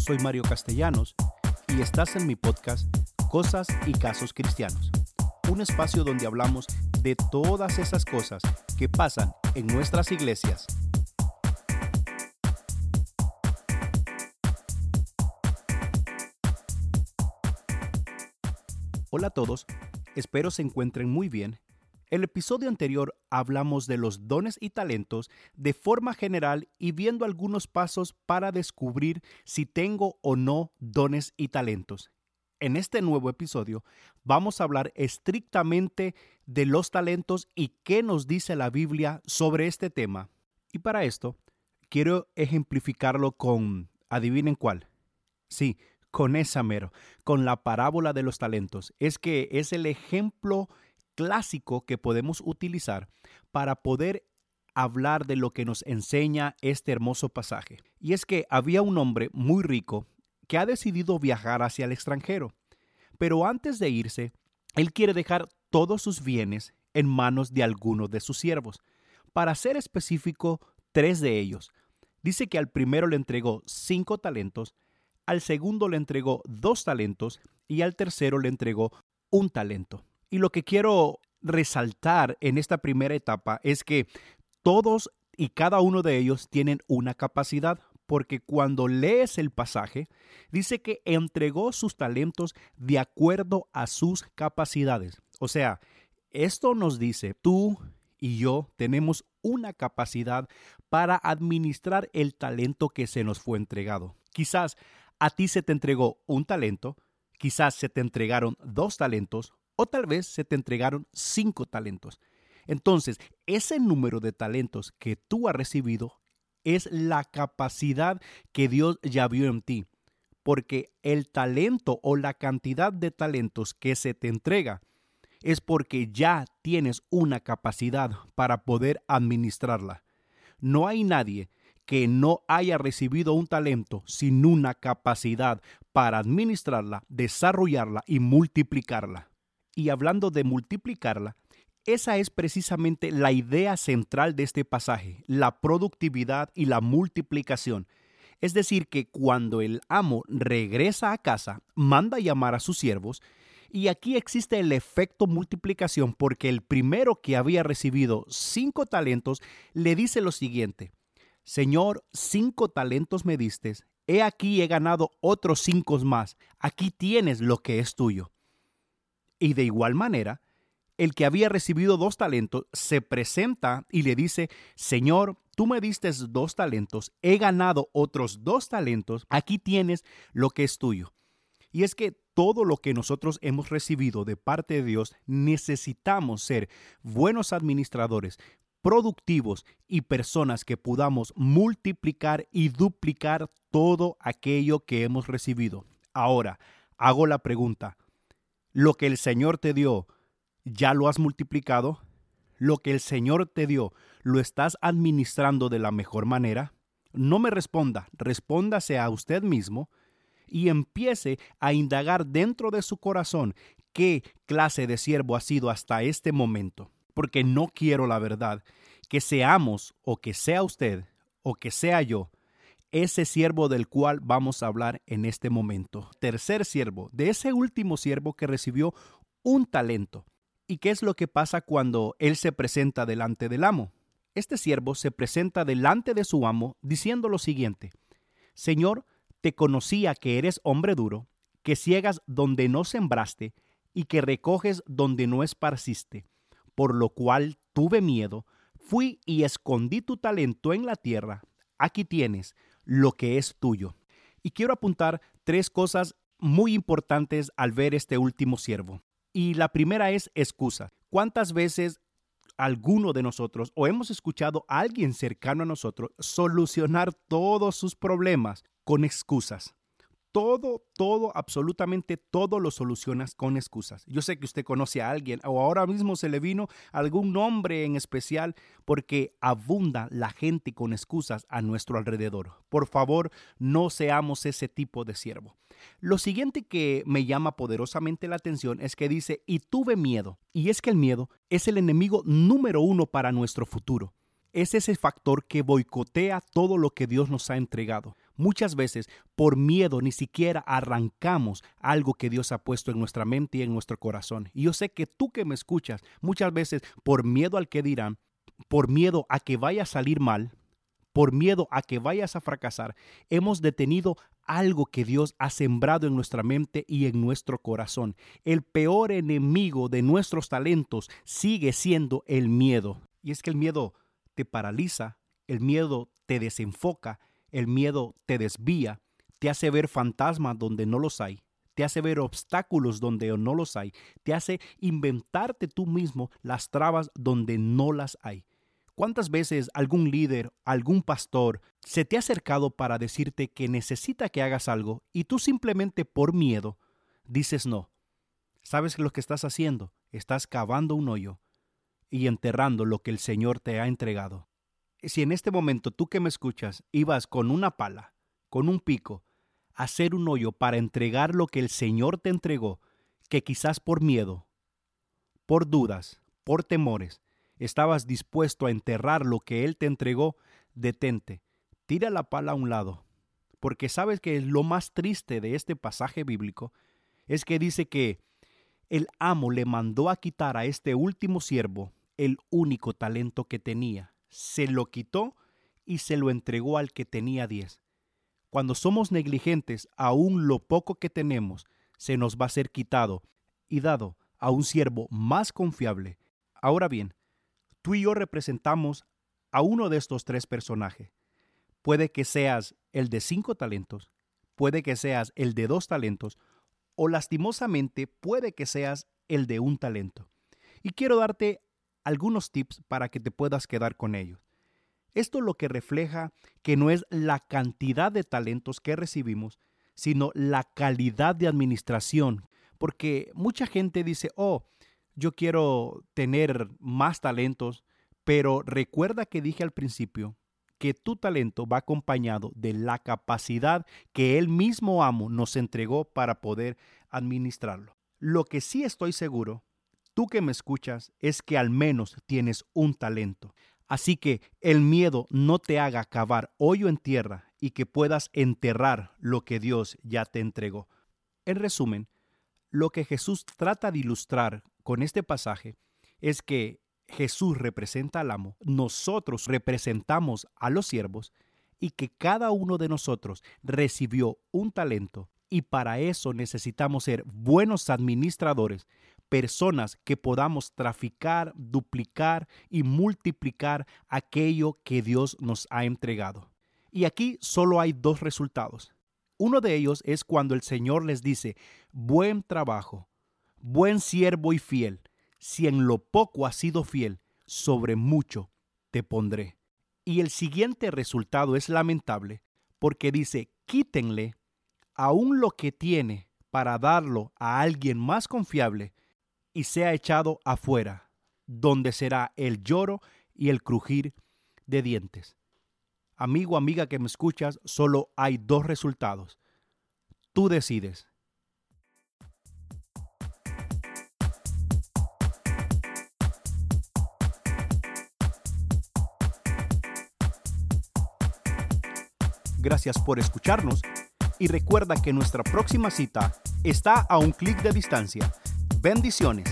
soy Mario Castellanos y estás en mi podcast Cosas y Casos Cristianos, un espacio donde hablamos de todas esas cosas que pasan en nuestras iglesias. Hola a todos, espero se encuentren muy bien el episodio anterior hablamos de los dones y talentos de forma general y viendo algunos pasos para descubrir si tengo o no dones y talentos. En este nuevo episodio vamos a hablar estrictamente de los talentos y qué nos dice la Biblia sobre este tema. Y para esto quiero ejemplificarlo con, adivinen cuál. Sí, con esa mero, con la parábola de los talentos. Es que es el ejemplo clásico que podemos utilizar para poder hablar de lo que nos enseña este hermoso pasaje. Y es que había un hombre muy rico que ha decidido viajar hacia el extranjero, pero antes de irse, él quiere dejar todos sus bienes en manos de alguno de sus siervos. Para ser específico, tres de ellos. Dice que al primero le entregó cinco talentos, al segundo le entregó dos talentos y al tercero le entregó un talento. Y lo que quiero resaltar en esta primera etapa es que todos y cada uno de ellos tienen una capacidad, porque cuando lees el pasaje, dice que entregó sus talentos de acuerdo a sus capacidades. O sea, esto nos dice, tú y yo tenemos una capacidad para administrar el talento que se nos fue entregado. Quizás a ti se te entregó un talento, quizás se te entregaron dos talentos o tal vez se te entregaron cinco talentos. Entonces, ese número de talentos que tú has recibido es la capacidad que Dios ya vio en ti. Porque el talento o la cantidad de talentos que se te entrega es porque ya tienes una capacidad para poder administrarla. No hay nadie que no haya recibido un talento sin una capacidad para administrarla, desarrollarla y multiplicarla y hablando de multiplicarla, esa es precisamente la idea central de este pasaje, la productividad y la multiplicación. Es decir, que cuando el amo regresa a casa, manda llamar a sus siervos, y aquí existe el efecto multiplicación porque el primero que había recibido cinco talentos le dice lo siguiente, Señor, cinco talentos me diste, he aquí he ganado otros cinco más, aquí tienes lo que es tuyo. Y de igual manera, el que había recibido dos talentos se presenta y le dice, Señor, tú me diste dos talentos, he ganado otros dos talentos, aquí tienes lo que es tuyo. Y es que todo lo que nosotros hemos recibido de parte de Dios necesitamos ser buenos administradores, productivos y personas que podamos multiplicar y duplicar todo aquello que hemos recibido. Ahora, hago la pregunta, lo que el Señor te dio, ya lo has multiplicado. Lo que el Señor te dio, lo estás administrando de la mejor manera. No me responda, respóndase a usted mismo y empiece a indagar dentro de su corazón qué clase de siervo ha sido hasta este momento. Porque no quiero la verdad, que seamos o que sea usted o que sea yo ese siervo del cual vamos a hablar en este momento. Tercer siervo, de ese último siervo que recibió un talento. ¿Y qué es lo que pasa cuando él se presenta delante del amo? Este siervo se presenta delante de su amo diciendo lo siguiente, Señor, te conocía que eres hombre duro, que ciegas donde no sembraste y que recoges donde no esparciste, por lo cual tuve miedo, fui y escondí tu talento en la tierra, aquí tienes, lo que es tuyo. Y quiero apuntar tres cosas muy importantes al ver este último siervo. Y la primera es excusa. ¿Cuántas veces alguno de nosotros o hemos escuchado a alguien cercano a nosotros solucionar todos sus problemas con excusas? Todo, todo, absolutamente todo lo solucionas con excusas. Yo sé que usted conoce a alguien o ahora mismo se le vino algún nombre en especial porque abunda la gente con excusas a nuestro alrededor. Por favor, no seamos ese tipo de siervo. Lo siguiente que me llama poderosamente la atención es que dice, y tuve miedo. Y es que el miedo es el enemigo número uno para nuestro futuro. Es ese factor que boicotea todo lo que Dios nos ha entregado. Muchas veces, por miedo, ni siquiera arrancamos algo que Dios ha puesto en nuestra mente y en nuestro corazón. Y yo sé que tú que me escuchas, muchas veces, por miedo al que dirán, por miedo a que vaya a salir mal, por miedo a que vayas a fracasar, hemos detenido algo que Dios ha sembrado en nuestra mente y en nuestro corazón. El peor enemigo de nuestros talentos sigue siendo el miedo. Y es que el miedo te paraliza, el miedo te desenfoca, el miedo te desvía, te hace ver fantasmas donde no los hay, te hace ver obstáculos donde no los hay, te hace inventarte tú mismo las trabas donde no las hay. ¿Cuántas veces algún líder, algún pastor se te ha acercado para decirte que necesita que hagas algo y tú simplemente por miedo dices no? ¿Sabes lo que estás haciendo? Estás cavando un hoyo y enterrando lo que el Señor te ha entregado si en este momento tú que me escuchas ibas con una pala, con un pico, a hacer un hoyo para entregar lo que el Señor te entregó, que quizás por miedo, por dudas, por temores, estabas dispuesto a enterrar lo que Él te entregó, detente, tira la pala a un lado, porque sabes que lo más triste de este pasaje bíblico es que dice que el amo le mandó a quitar a este último siervo el único talento que tenía, se lo quitó y se lo entregó al que tenía diez. Cuando somos negligentes, aún lo poco que tenemos se nos va a ser quitado y dado a un siervo más confiable. Ahora bien, tú y yo representamos a uno de estos tres personajes. Puede que seas el de cinco talentos, puede que seas el de dos talentos, o lastimosamente puede que seas el de un talento. Y quiero darte algunos tips para que te puedas quedar con ellos. Esto lo que refleja que no es la cantidad de talentos que recibimos, sino la calidad de administración. Porque mucha gente dice, oh, yo quiero tener más talentos, pero recuerda que dije al principio que tu talento va acompañado de la capacidad que el mismo amo nos entregó para poder administrarlo. Lo que sí estoy seguro tú que me escuchas es que al menos tienes un talento. Así que el miedo no te haga cavar hoyo en tierra y que puedas enterrar lo que Dios ya te entregó. En resumen, lo que Jesús trata de ilustrar con este pasaje es que Jesús representa al amo, nosotros representamos a los siervos y que cada uno de nosotros recibió un talento y para eso necesitamos ser buenos administradores personas que podamos traficar, duplicar y multiplicar aquello que Dios nos ha entregado. Y aquí solo hay dos resultados. Uno de ellos es cuando el Señor les dice, buen trabajo, buen siervo y fiel, si en lo poco has sido fiel, sobre mucho te pondré. Y el siguiente resultado es lamentable, porque dice, quítenle aún lo que tiene para darlo a alguien más confiable, y sea echado afuera, donde será el lloro y el crujir de dientes. Amigo, amiga que me escuchas, solo hay dos resultados. Tú decides. Gracias por escucharnos y recuerda que nuestra próxima cita está a un clic de distancia Bendiciones.